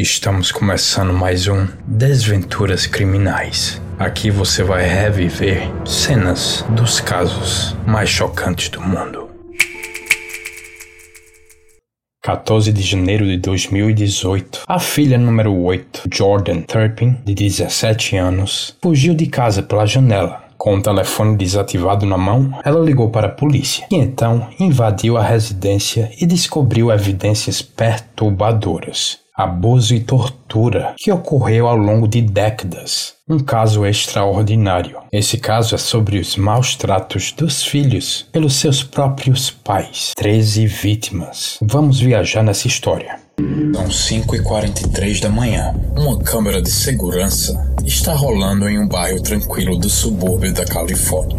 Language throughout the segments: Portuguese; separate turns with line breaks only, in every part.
Estamos começando mais um Desventuras Criminais. Aqui você vai reviver cenas dos casos mais chocantes do mundo. 14 de janeiro de 2018, a filha número 8, Jordan Turpin, de 17 anos, fugiu de casa pela janela com o telefone desativado na mão, ela ligou para a polícia e então invadiu a residência e descobriu evidências perturbadoras abuso e tortura que ocorreu ao longo de décadas. Um caso extraordinário. Esse caso é sobre os maus tratos dos filhos pelos seus próprios pais. 13 vítimas. Vamos viajar nessa história. São 5h43 da manhã. Uma câmera de segurança está rolando em um bairro tranquilo do subúrbio da Califórnia.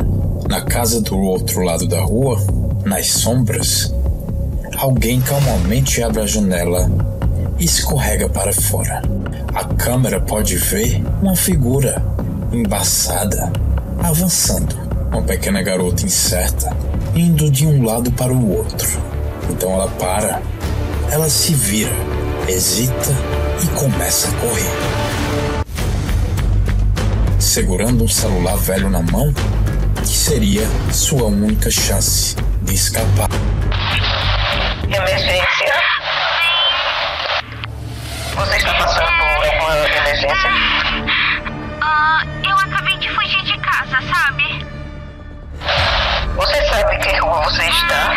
Na casa do outro lado da rua, nas sombras, alguém calmamente abre a janela escorrega para fora. A câmera pode ver uma figura embaçada avançando. Uma pequena garota incerta indo de um lado para o outro. Então ela para, ela se vira, hesita e começa a correr. Segurando um celular velho na mão, que seria sua única chance de escapar.
Emergência. Você está passando por alguma emergência?
Ah, eu acabei de fugir de casa, sabe?
Você sabe que rua você está?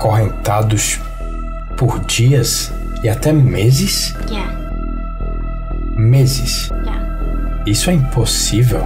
Acorrentados por dias e até meses?
Yeah,
Meses.
yeah,
Isso é impossível.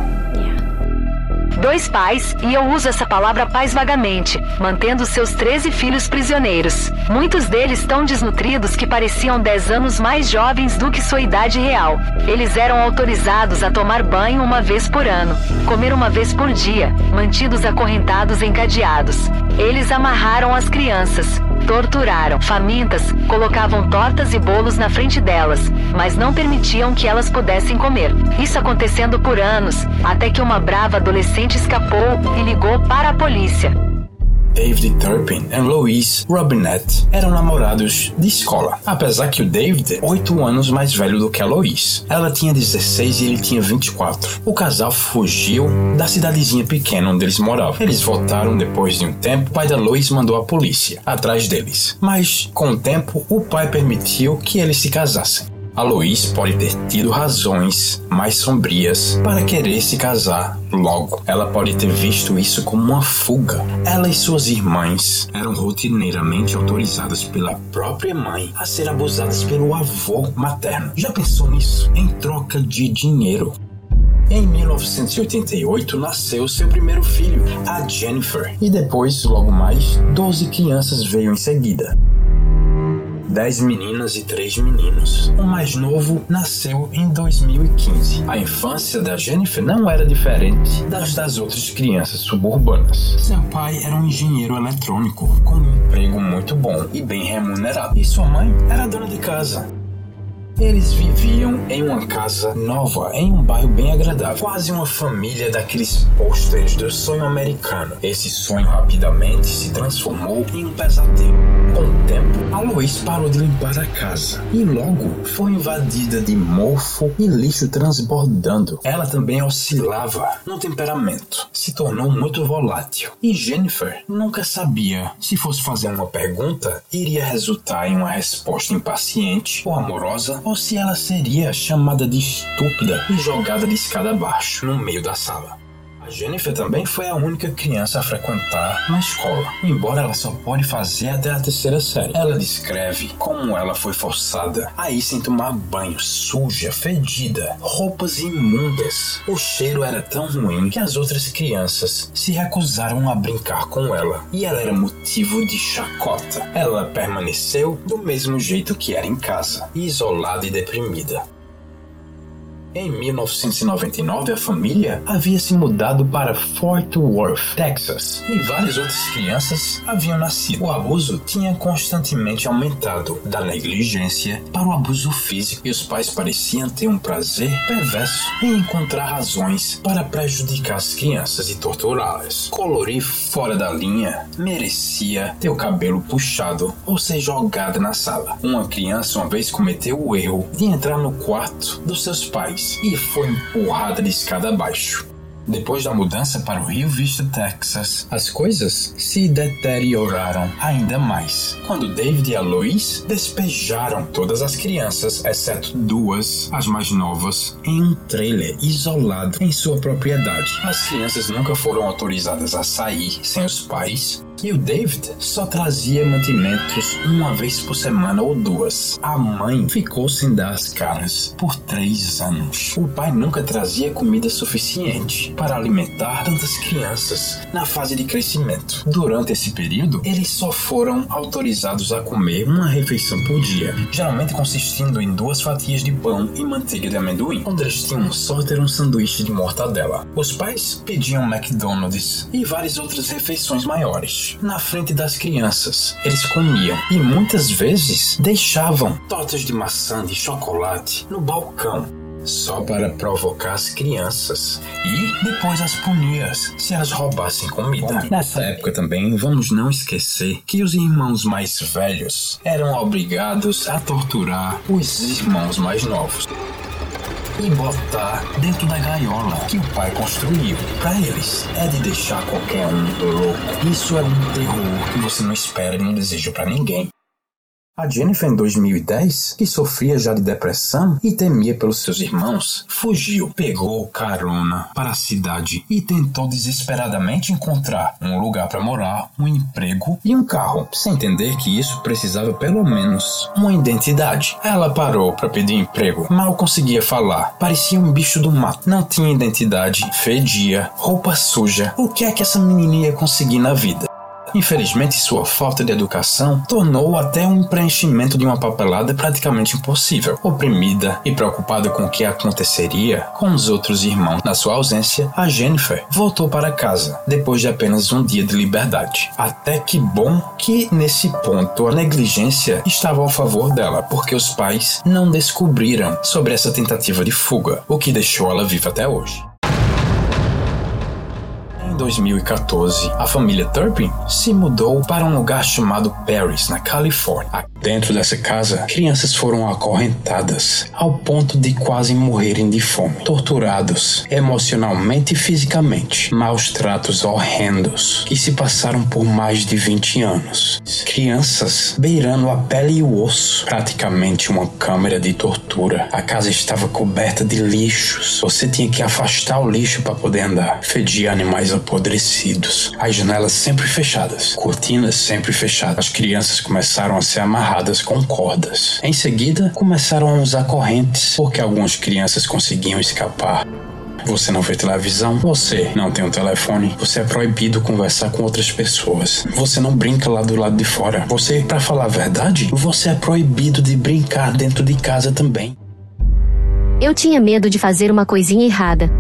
Dois pais, e eu uso essa palavra pais vagamente, mantendo seus 13 filhos prisioneiros. Muitos deles tão desnutridos que pareciam 10 anos mais jovens do que sua idade real. Eles eram autorizados a tomar banho uma vez por ano, comer uma vez por dia, mantidos acorrentados em cadeados. Eles amarraram as crianças, torturaram, famintas, colocavam tortas e bolos na frente delas, mas não permitiam que elas pudessem comer. Isso acontecendo por anos, até que uma brava adolescente escapou e ligou para a polícia.
David Turpin e Louise Robinette eram namorados de escola, apesar que o David é 8 anos mais velho do que a Louise. Ela tinha 16 e ele tinha 24. O casal fugiu da cidadezinha pequena onde eles moravam. Eles voltaram depois de um tempo. O pai da Louise mandou a polícia atrás deles, mas com o tempo o pai permitiu que eles se casassem. A Louise pode ter tido razões mais sombrias para querer se casar logo. Ela pode ter visto isso como uma fuga. Ela e suas irmãs eram rotineiramente autorizadas pela própria mãe a ser abusadas pelo avô materno. Já pensou nisso? Em troca de dinheiro. Em 1988 nasceu seu primeiro filho, a Jennifer, e depois, logo mais, 12 crianças veio em seguida. Dez meninas e três meninos. O mais novo nasceu em 2015. A infância da Jennifer não era diferente das das outras crianças suburbanas. Seu pai era um engenheiro eletrônico com um emprego muito bom e bem remunerado. E sua mãe era dona de casa. Eles viviam em uma casa nova, em um bairro bem agradável, quase uma família daqueles posters do sonho americano. Esse sonho rapidamente se transformou em um pesadelo. Com o tempo, a Lois parou de limpar a casa e logo foi invadida de mofo e lixo transbordando. Ela também oscilava no temperamento, se tornou muito volátil. E Jennifer nunca sabia se fosse fazer uma pergunta, iria resultar em uma resposta impaciente ou amorosa ou se ela seria chamada de estúpida e jogada de escada abaixo no meio da sala. A Jennifer também foi a única criança a frequentar uma escola, embora ela só pode fazer até a terceira série. Ela descreve como ela foi forçada a ir sem tomar banho, suja, fedida, roupas imundas. O cheiro era tão ruim que as outras crianças se recusaram a brincar com ela e ela era motivo de chacota. Ela permaneceu do mesmo jeito que era em casa, isolada e deprimida. Em 1999, a família havia se mudado para Fort Worth, Texas, e várias outras crianças haviam nascido. O abuso tinha constantemente aumentado, da negligência para o abuso físico, e os pais pareciam ter um prazer perverso em encontrar razões para prejudicar as crianças e torturá-las. Colorir fora da linha merecia ter o cabelo puxado ou ser jogada na sala. Uma criança uma vez cometeu o erro de entrar no quarto dos seus pais e foi empurrada de escada abaixo. Depois da mudança para o Rio Vista, Texas, as coisas se deterioraram ainda mais. Quando David e a Lois despejaram todas as crianças, exceto duas, as mais novas, em um trailer isolado em sua propriedade. As crianças nunca foram autorizadas a sair sem os pais e o David só trazia mantimentos uma vez por semana ou duas. A mãe ficou sem dar as caras por três anos. O pai nunca trazia comida suficiente para alimentar tantas crianças na fase de crescimento. Durante esse período, eles só foram autorizados a comer uma refeição por dia, geralmente consistindo em duas fatias de pão e manteiga de amendoim. Quando eles tinham sorte, era um sanduíche de mortadela. Os pais pediam McDonald's e várias outras refeições maiores na frente das crianças. Eles comiam e muitas vezes deixavam tortas de maçã de chocolate no balcão só para provocar as crianças e depois as punia se elas roubassem comida. Nessa época também, vamos não esquecer que os irmãos mais velhos eram obrigados a torturar os irmãos mais novos e botar dentro da gaiola que o pai construiu. Para eles, é de deixar qualquer um louco. Isso é um terror que você não espera e não deseja para ninguém. A Jennifer, em 2010, que sofria já de depressão e temia pelos seus irmãos, fugiu, pegou carona para a cidade e tentou desesperadamente encontrar um lugar para morar, um emprego e um carro, sem entender que isso precisava pelo menos uma identidade. Ela parou para pedir emprego, mal conseguia falar, parecia um bicho do mato, não tinha identidade, fedia, roupa suja. O que é que essa menina ia conseguir na vida? Infelizmente, sua falta de educação tornou até um preenchimento de uma papelada praticamente impossível. Oprimida e preocupada com o que aconteceria com os outros irmãos na sua ausência, a Jennifer voltou para casa depois de apenas um dia de liberdade. Até que bom que nesse ponto a negligência estava ao favor dela, porque os pais não descobriram sobre essa tentativa de fuga, o que deixou ela viva até hoje. Em 2014, a família Turpin se mudou para um lugar chamado Paris, na Califórnia. Dentro dessa casa, crianças foram acorrentadas ao ponto de quase morrerem de fome, torturados emocionalmente e fisicamente, maus tratos horrendos que se passaram por mais de 20 anos. Crianças beirando a pele e o osso, praticamente uma câmara de tortura. A casa estava coberta de lixos. Você tinha que afastar o lixo para poder andar. Fedia animais apodrecidos. As janelas sempre fechadas, cortinas sempre fechadas. As crianças começaram a ser amarradas com cordas. Em seguida, começaram a usar correntes, porque algumas crianças conseguiam escapar. Você não vê televisão, você não tem um telefone, você é proibido conversar com outras pessoas. Você não brinca lá do lado de fora. Você, para falar a verdade, você é proibido de brincar dentro de casa também.
Eu tinha medo de fazer uma coisinha errada.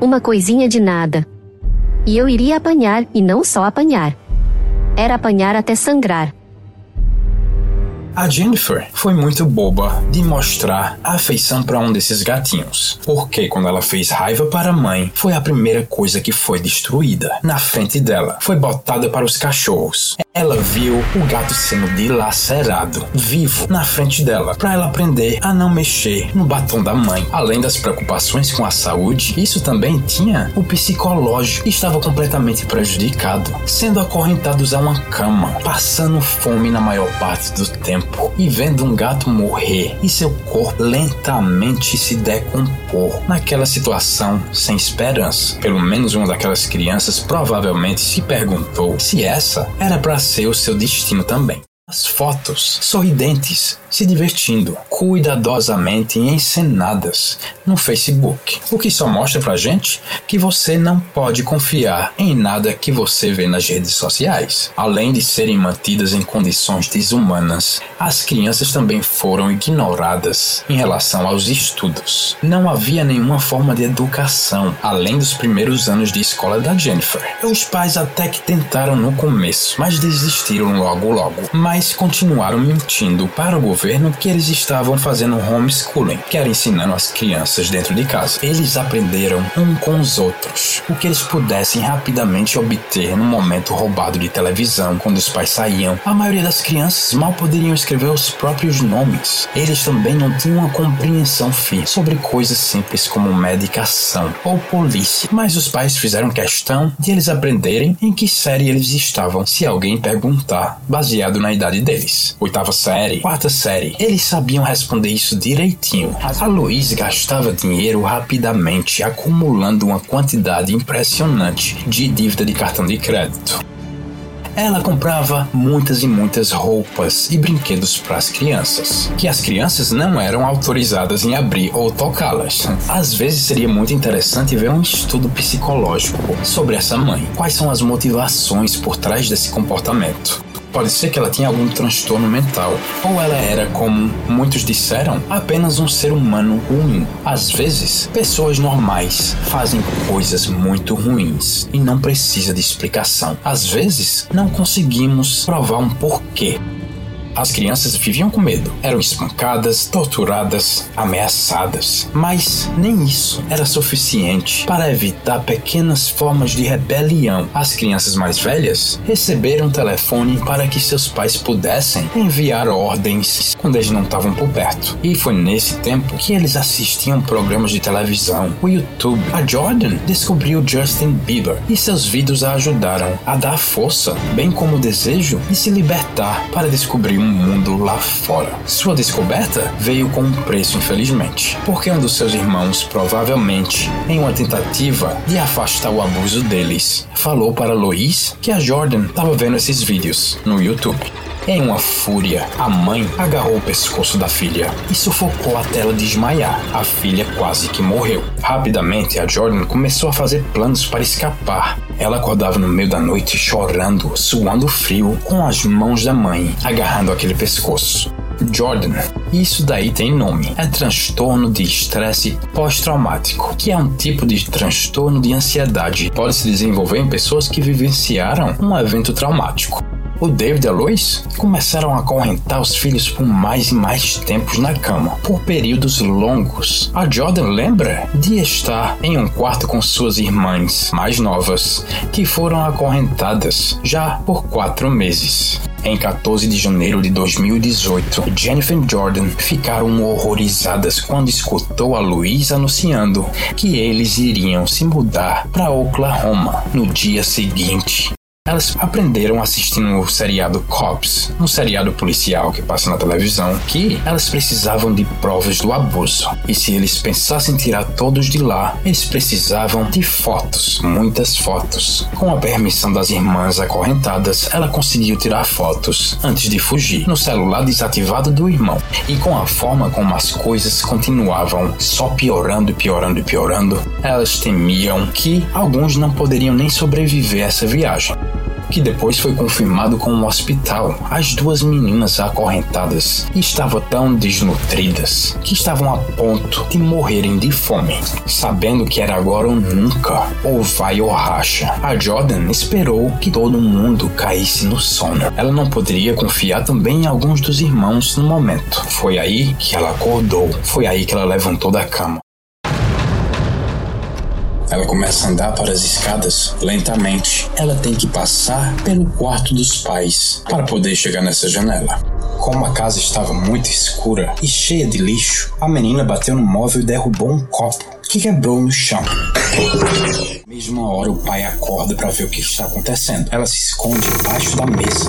Uma coisinha de nada. E eu iria apanhar, e não só apanhar. Era apanhar até sangrar.
A Jennifer foi muito boba de mostrar afeição para um desses gatinhos, porque quando ela fez raiva para a mãe, foi a primeira coisa que foi destruída. Na frente dela, foi botada para os cachorros. Ela viu o gato sendo dilacerado, vivo, na frente dela, para ela aprender a não mexer no batom da mãe. Além das preocupações com a saúde, isso também tinha o psicológico, estava completamente prejudicado, sendo acorrentados a uma cama, passando fome na maior parte do tempo e vendo um gato morrer e seu corpo lentamente se decompor naquela situação sem esperança. Pelo menos uma daquelas crianças provavelmente se perguntou se essa era para ser o seu destino também. As fotos sorridentes se divertindo, cuidadosamente encenadas no Facebook. O que só mostra pra gente que você não pode confiar em nada que você vê nas redes sociais. Além de serem mantidas em condições desumanas, as crianças também foram ignoradas em relação aos estudos. Não havia nenhuma forma de educação além dos primeiros anos de escola da Jennifer. Os pais até que tentaram no começo, mas desistiram logo logo. Mas continuaram mentindo para o governo que eles estavam fazendo homeschooling, que era ensinando as crianças dentro de casa. Eles aprenderam um com os outros o que eles pudessem rapidamente obter no momento roubado de televisão quando os pais saíam. A maioria das crianças mal poderiam escrever os próprios nomes. Eles também não tinham uma compreensão firme sobre coisas simples como medicação ou polícia, mas os pais fizeram questão de eles aprenderem em que série eles estavam se alguém perguntar, baseado na idade deles. Oitava série, quarta série, eles sabiam responder isso direitinho. A Louise gastava dinheiro rapidamente, acumulando uma quantidade impressionante de dívida de cartão de crédito. Ela comprava muitas e muitas roupas e brinquedos para as crianças, que as crianças não eram autorizadas em abrir ou tocá-las. Às vezes seria muito interessante ver um estudo psicológico sobre essa mãe. Quais são as motivações por trás desse comportamento? Pode ser que ela tinha algum transtorno mental, ou ela era, como muitos disseram, apenas um ser humano ruim. Às vezes, pessoas normais fazem coisas muito ruins e não precisa de explicação. Às vezes, não conseguimos provar um porquê. As crianças viviam com medo, eram espancadas, torturadas, ameaçadas. Mas nem isso era suficiente para evitar pequenas formas de rebelião. As crianças mais velhas receberam um telefone para que seus pais pudessem enviar ordens quando eles não estavam por perto. E foi nesse tempo que eles assistiam programas de televisão, o YouTube. A Jordan descobriu Justin Bieber e seus vídeos a ajudaram a dar força, bem como o desejo de se libertar para descobrir um mundo lá fora. Sua descoberta veio com um preço, infelizmente, porque um dos seus irmãos, provavelmente em uma tentativa de afastar o abuso deles, falou para Lois que a Jordan estava vendo esses vídeos no YouTube. Em uma fúria, a mãe agarrou o pescoço da filha e sufocou até ela desmaiar. A filha quase que morreu. Rapidamente, a Jordan começou a fazer planos para escapar. Ela acordava no meio da noite chorando, suando frio, com as mãos da mãe agarrando aquele pescoço. Jordan. Isso daí tem nome. É transtorno de estresse pós-traumático, que é um tipo de transtorno de ansiedade. Pode se desenvolver em pessoas que vivenciaram um evento traumático o David e a Lois começaram a acorrentar os filhos por mais e mais tempos na cama, por períodos longos. A Jordan lembra de estar em um quarto com suas irmãs mais novas, que foram acorrentadas já por quatro meses. Em 14 de janeiro de 2018, Jennifer e Jordan ficaram horrorizadas quando escutou a Louise anunciando que eles iriam se mudar para Oklahoma no dia seguinte. Elas aprenderam assistindo o seriado Cops, um seriado policial que passa na televisão, que elas precisavam de provas do abuso. E se eles pensassem tirar todos de lá, eles precisavam de fotos, muitas fotos. Com a permissão das irmãs acorrentadas, ela conseguiu tirar fotos antes de fugir, no celular desativado do irmão. E com a forma como as coisas continuavam só piorando e piorando e piorando, elas temiam que alguns não poderiam nem sobreviver a essa viagem que depois foi confirmado com um hospital. As duas meninas acorrentadas estavam tão desnutridas que estavam a ponto de morrerem de fome, sabendo que era agora ou nunca, ou vai ou racha. A Jordan esperou que todo mundo caísse no sono. Ela não poderia confiar também em alguns dos irmãos no momento. Foi aí que ela acordou, foi aí que ela levantou da cama. Ela começa a andar para as escadas lentamente. Ela tem que passar pelo quarto dos pais para poder chegar nessa janela. Como a casa estava muito escura e cheia de lixo, a menina bateu no móvel e derrubou um copo que quebrou no chão. Mesma hora o pai acorda para ver o que está acontecendo. Ela se esconde embaixo da mesa.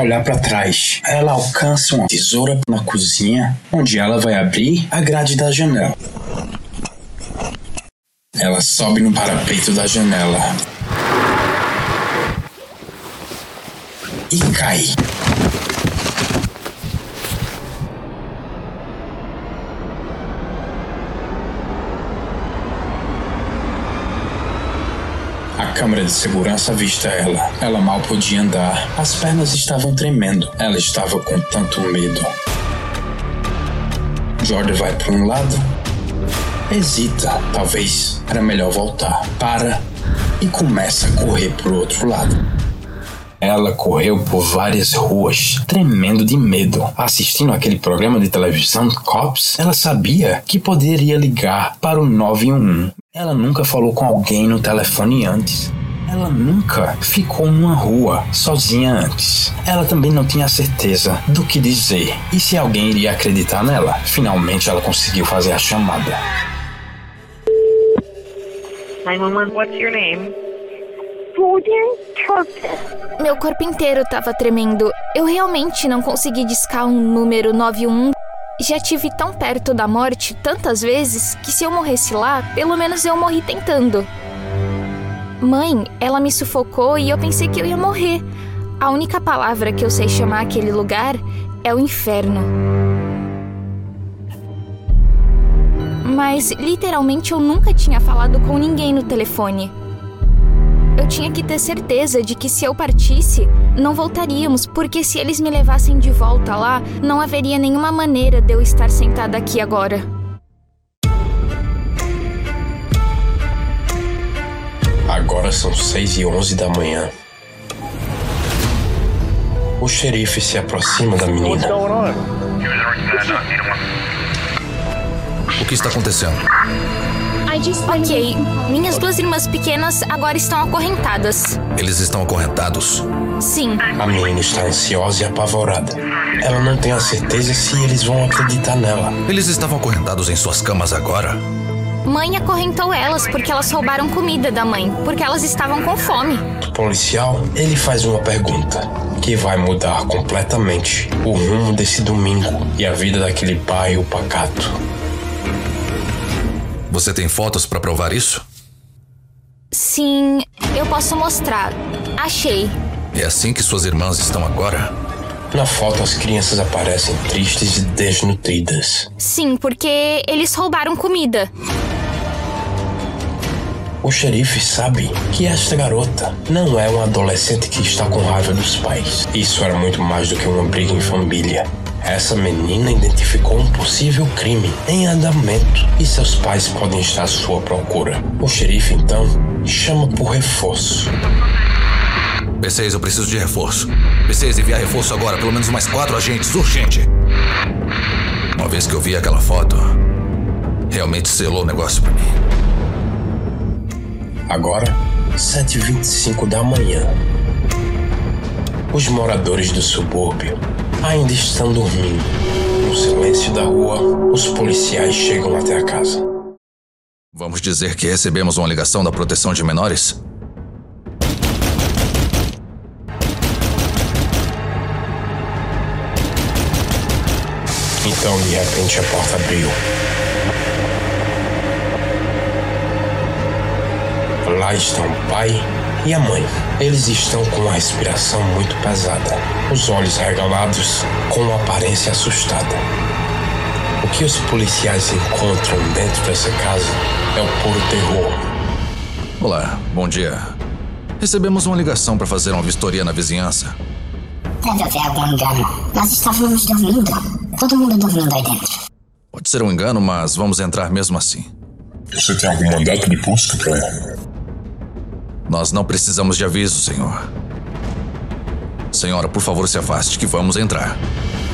Olhar para trás. Ela alcança uma tesoura na cozinha, onde ela vai abrir a grade da janela. Ela sobe no parapeito da janela e cai. A câmera de segurança avista ela. Ela mal podia andar. As pernas estavam tremendo. Ela estava com tanto medo. Jordan vai para um lado. Hesita. Talvez era melhor voltar. Para e começa a correr para o outro lado. Ela correu por várias ruas, tremendo de medo. Assistindo aquele programa de televisão Cops, ela sabia que poderia ligar para o 911. Ela nunca falou com alguém no telefone antes. Ela nunca ficou numa rua sozinha antes. Ela também não tinha certeza do que dizer e se alguém iria acreditar nela. Finalmente ela conseguiu fazer a chamada.
911, what's your name?
Meu corpo inteiro tava tremendo. Eu realmente não consegui discar um número 91. Já tive tão perto da morte tantas vezes que se eu morresse lá, pelo menos eu morri tentando. Mãe, ela me sufocou e eu pensei que eu ia morrer. A única palavra que eu sei chamar aquele lugar é o inferno. Mas literalmente eu nunca tinha falado com ninguém no telefone. Eu tinha que ter certeza de que se eu partisse, não voltaríamos, porque se eles me levassem de volta lá, não haveria nenhuma maneira de eu estar sentada aqui agora.
Agora são 6 e 11 da manhã. O xerife se aproxima da menina.
O que está acontecendo?
Ok, minhas duas irmãs pequenas agora estão acorrentadas.
Eles estão acorrentados.
Sim,
A menina está ansiosa e apavorada. Ela não tem a certeza se eles vão acreditar nela.
Eles estavam acorrentados em suas camas agora?
Mãe acorrentou elas porque elas roubaram comida da mãe, porque elas estavam com fome.
O policial, ele faz uma pergunta que vai mudar completamente o rumo desse domingo e a vida daquele bairro pacato.
Você tem fotos para provar isso?
Sim, eu posso mostrar. Achei.
É assim que suas irmãs estão agora?
Na foto, as crianças aparecem tristes e desnutridas.
Sim, porque eles roubaram comida.
O xerife sabe que esta garota não é uma adolescente que está com raiva dos pais. Isso era muito mais do que uma briga em família. Essa menina identificou um possível crime em andamento e seus pais podem estar à sua procura. O xerife então chama por reforço.
P6, eu preciso de reforço. P6, enviar reforço agora, pelo menos mais quatro agentes, urgente. Uma vez que eu vi aquela foto, realmente selou o negócio pra mim.
Agora, 7h25 da manhã. Os moradores do subúrbio ainda estão dormindo. No silêncio da rua, os policiais chegam até a casa.
Vamos dizer que recebemos uma ligação da proteção de menores?
Então, de repente, a porta abriu. Lá estão o pai e a mãe. Eles estão com uma respiração muito pesada, os olhos regalados, com uma aparência assustada. O que os policiais encontram dentro dessa casa é o puro terror.
Olá, bom dia. Recebemos uma ligação para fazer uma vistoria na vizinhança.
Deve haver algum engano. Nós estávamos dormindo. Todo mundo dormindo aí dentro.
Pode ser um engano, mas vamos entrar mesmo assim.
Você tem algum mandato de busca pra.
Nós não precisamos de aviso, senhor. Senhora, por favor, se afaste, que vamos entrar.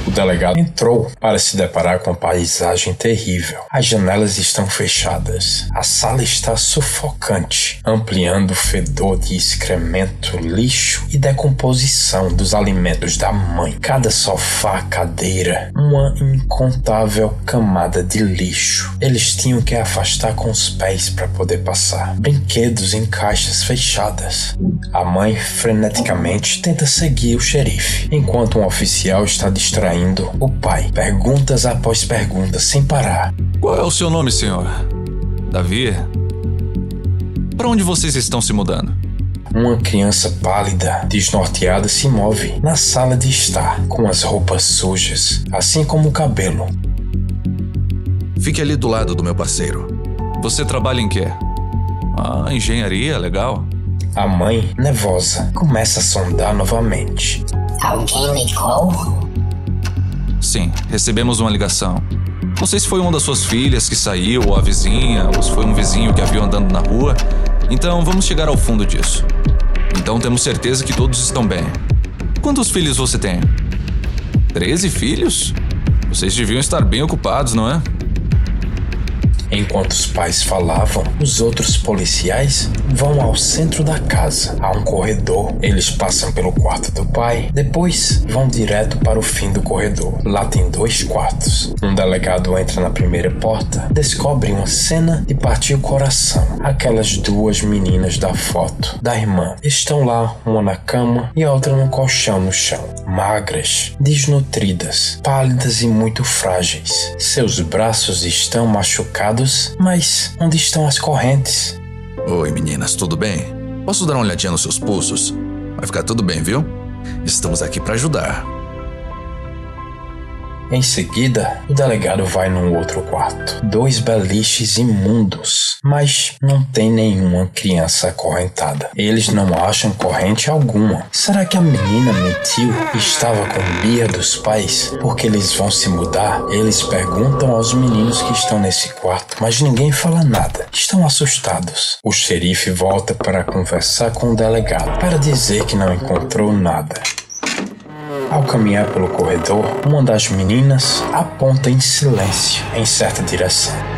O delegado entrou para se deparar com a paisagem terrível. As janelas estão fechadas. A sala está sufocante, ampliando o fedor de excremento, lixo e decomposição dos alimentos da mãe. Cada sofá, cadeira, uma incontável camada de lixo. Eles tinham que afastar com os pés para poder passar. Brinquedos em caixas fechadas. A mãe freneticamente tenta seguir o xerife, enquanto um oficial está distraindo o pai. Perguntas após perguntas sem parar.
Qual é o seu nome, senhor? Davi? Para onde vocês estão se mudando?
Uma criança pálida, desnorteada, se move na sala de estar, com as roupas sujas, assim como o cabelo.
Fique ali do lado do meu parceiro. Você trabalha em quê? Ah, engenharia, legal.
A mãe, nervosa, começa a sondar novamente.
Alguém ligou?
Sim, recebemos uma ligação. Não sei se foi uma das suas filhas que saiu, ou a vizinha, ou se foi um vizinho que a viu andando na rua. Então vamos chegar ao fundo disso. Então temos certeza que todos estão bem. Quantos filhos você tem? Treze filhos? Vocês deviam estar bem ocupados, não é?
Enquanto os pais falavam, os outros policiais vão ao centro da casa. Há um corredor. Eles passam pelo quarto do pai, depois vão direto para o fim do corredor. Lá tem dois quartos. Um delegado entra na primeira porta, descobre uma cena de partir o coração. Aquelas duas meninas da foto da irmã estão lá, uma na cama e a outra no colchão no chão. Magras, desnutridas, pálidas e muito frágeis. Seus braços estão machucados mas onde estão as correntes?
Oi, meninas, tudo bem? Posso dar uma olhadinha nos seus pulsos? Vai ficar tudo bem, viu? Estamos aqui para ajudar.
Em seguida, o delegado vai num outro quarto. Dois beliches imundos, mas não tem nenhuma criança acorrentada. Eles não acham corrente alguma. Será que a menina mentiu e estava com Bia dos pais porque eles vão se mudar? Eles perguntam aos meninos que estão nesse quarto, mas ninguém fala nada. Estão assustados. O xerife volta para conversar com o delegado para dizer que não encontrou nada. Ao caminhar pelo corredor, uma das meninas aponta em silêncio em certa direção.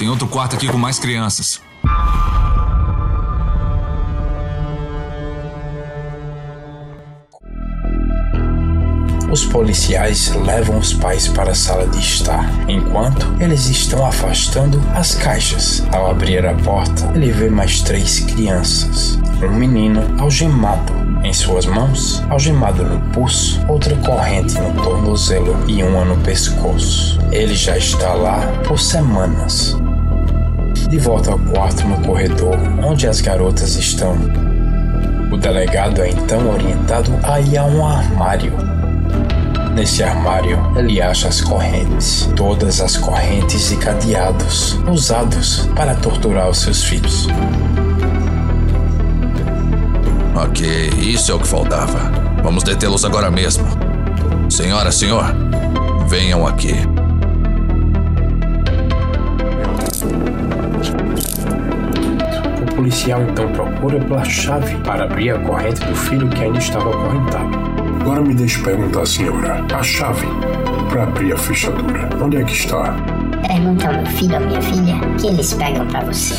Tem outro quarto aqui com mais crianças.
Os policiais levam os pais para a sala de estar, enquanto eles estão afastando as caixas. Ao abrir a porta, ele vê mais três crianças. Um menino algemado em suas mãos, algemado no pulso, outra corrente no tornozelo e uma no pescoço. Ele já está lá por semanas. De volta ao quarto no corredor, onde as garotas estão. O delegado é então orientado a ir a um armário Nesse armário, ele acha as correntes, todas as correntes e cadeados usados para torturar os seus filhos.
Ok, isso é o que faltava. Vamos detê-los agora mesmo. Senhora, senhor, venham aqui.
Policial então procura pela chave para abrir a corrente do filho que ainda estava acorrentado.
Agora me deixe perguntar, senhora. A chave para abrir a fechadura, onde é que está?
Pergunta ao meu filho ou minha filha que eles pegam para você.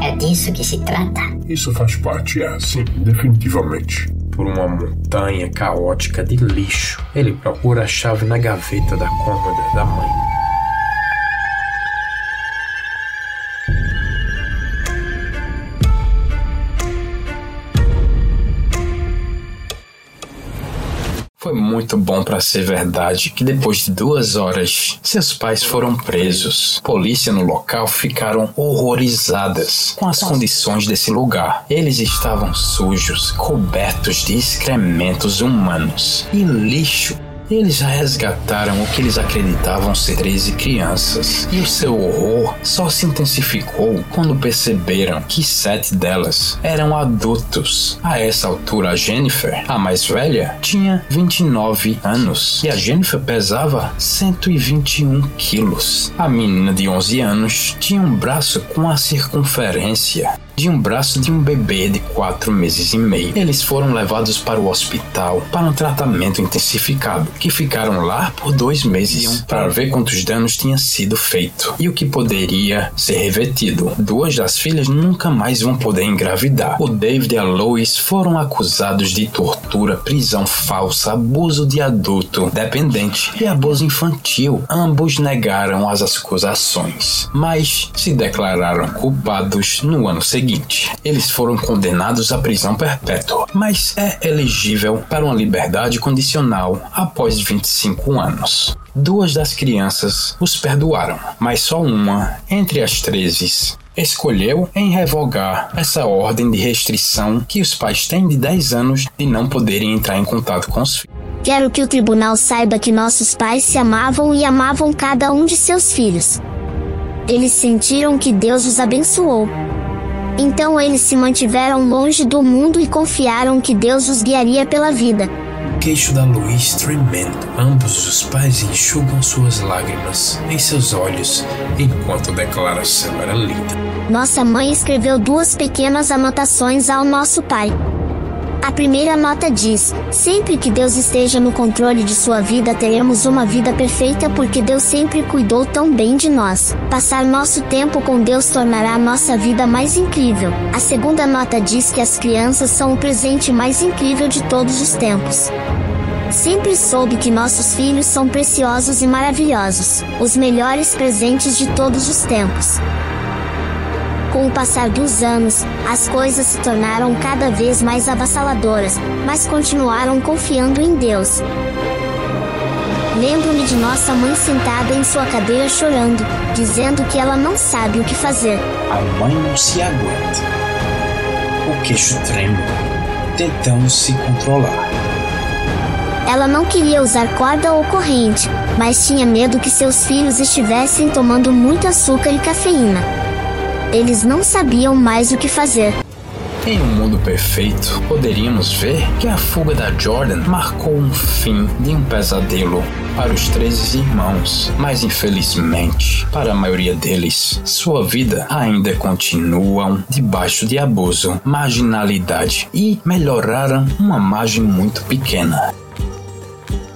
É disso que se trata?
Isso faz parte, é, sim, definitivamente.
Por uma montanha caótica de lixo, ele procura a chave na gaveta da cômoda da mãe. Foi muito bom para ser verdade que depois de duas horas, seus pais foram presos. Polícia no local ficaram horrorizadas com as condições desse lugar. Eles estavam sujos, cobertos de excrementos humanos e lixo Eles resgataram o que eles acreditavam ser 13 crianças, e o seu horror só se intensificou quando perceberam que sete delas eram adultos. A essa altura, a Jennifer, a mais velha, tinha 29 anos e a Jennifer pesava 121 quilos. A menina de 11 anos tinha um braço com a circunferência de um braço de um bebê de quatro meses e meio. Eles foram levados para o hospital para um tratamento intensificado, que ficaram lá por dois meses para ver quantos danos tinha sido feito e o que poderia ser revertido. Duas das filhas nunca mais vão poder engravidar. O David e a Lois foram acusados de tortura, prisão falsa, abuso de adulto dependente e abuso infantil. Ambos negaram as acusações, mas se declararam culpados no ano seguinte eles foram condenados à prisão perpétua, mas é elegível para uma liberdade condicional após 25 anos. Duas das crianças os perdoaram, mas só uma, entre as 13, escolheu em revogar essa ordem de restrição que os pais têm de 10 anos de não poderem entrar em contato com os filhos.
Quero que o tribunal saiba que nossos pais se amavam e amavam cada um de seus filhos. Eles sentiram que Deus os abençoou. Então eles se mantiveram longe do mundo e confiaram que Deus os guiaria pela vida.
Queixo da Luiz tremendo. Ambos os pais enxugam suas lágrimas em seus olhos enquanto a declaração era lida.
Nossa mãe escreveu duas pequenas anotações ao nosso pai. A primeira nota diz: Sempre que Deus esteja no controle de sua vida, teremos uma vida perfeita porque Deus sempre cuidou tão bem de nós. Passar nosso tempo com Deus tornará nossa vida mais incrível. A segunda nota diz que as crianças são o presente mais incrível de todos os tempos. Sempre soube que nossos filhos são preciosos e maravilhosos, os melhores presentes de todos os tempos. Com o passar dos anos, as coisas se tornaram cada vez mais avassaladoras, mas continuaram confiando em Deus. Lembro-me de nossa mãe sentada em sua cadeira chorando, dizendo que ela não sabe o que fazer.
A mãe não se aguenta. O queixo treme, tentando se controlar.
Ela não queria usar corda ou corrente, mas tinha medo que seus filhos estivessem tomando muito açúcar e cafeína. Eles não sabiam mais o que fazer.
Em um mundo perfeito, poderíamos ver que a fuga da Jordan marcou um fim de um pesadelo para os três irmãos, mas infelizmente, para a maioria deles, sua vida ainda continuam debaixo de abuso, marginalidade e melhoraram uma margem muito pequena.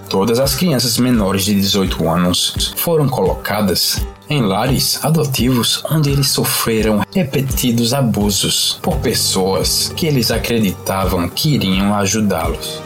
Todas as crianças menores de 18 anos foram colocadas em lares adotivos onde eles sofreram repetidos abusos por pessoas que eles acreditavam que iriam ajudá-los.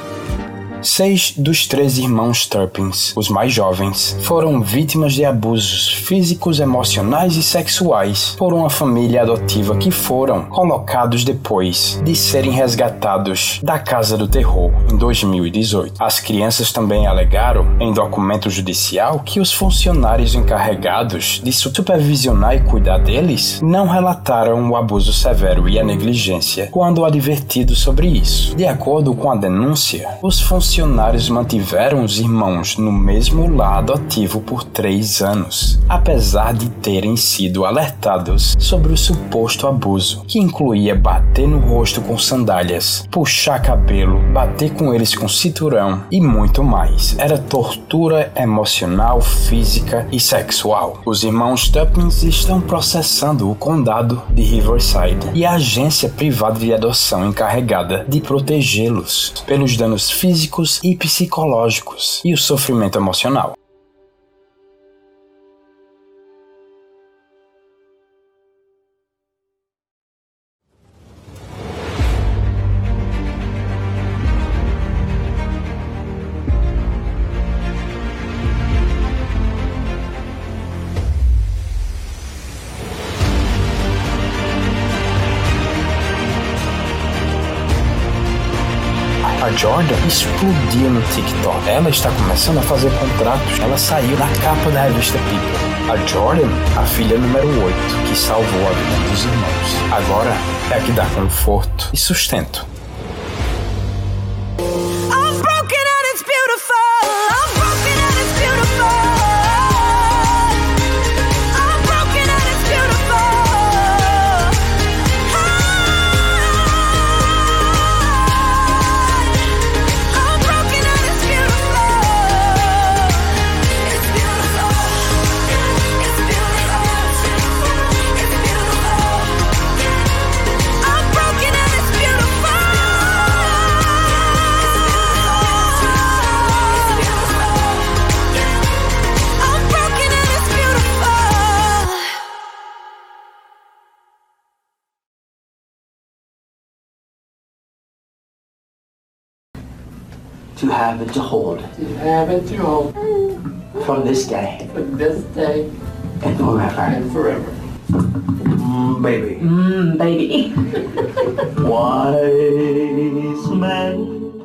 Seis dos três irmãos Turpins, os mais jovens, foram vítimas de abusos físicos, emocionais e sexuais por uma família adotiva que foram colocados depois de serem resgatados da Casa do Terror em 2018. As crianças também alegaram em documento judicial que os funcionários encarregados de supervisionar e cuidar deles não relataram o abuso severo e a negligência quando advertidos sobre isso. De acordo com a denúncia, os funcionários funcionários mantiveram os irmãos no mesmo lar adotivo por três anos, apesar de terem sido alertados sobre o suposto abuso, que incluía bater no rosto com sandálias, puxar cabelo, bater com eles com cinturão e muito mais. Era tortura emocional, física e sexual. Os irmãos Tuppins estão processando o condado de Riverside e a agência privada de adoção encarregada de protegê-los pelos danos físicos físicos e psicológicos e o sofrimento emocional. Explodiu no TikTok. Ela está começando a fazer contratos. Ela saiu na capa da revista People. A Jordan, a filha número 8, que salvou a vida dos irmãos. Agora é a que dá conforto e sustento.
Have and to hold
have and to hold
from this day
from this day
and forever.
and forever.
Mm, baby.
Mmm, baby.
Wise man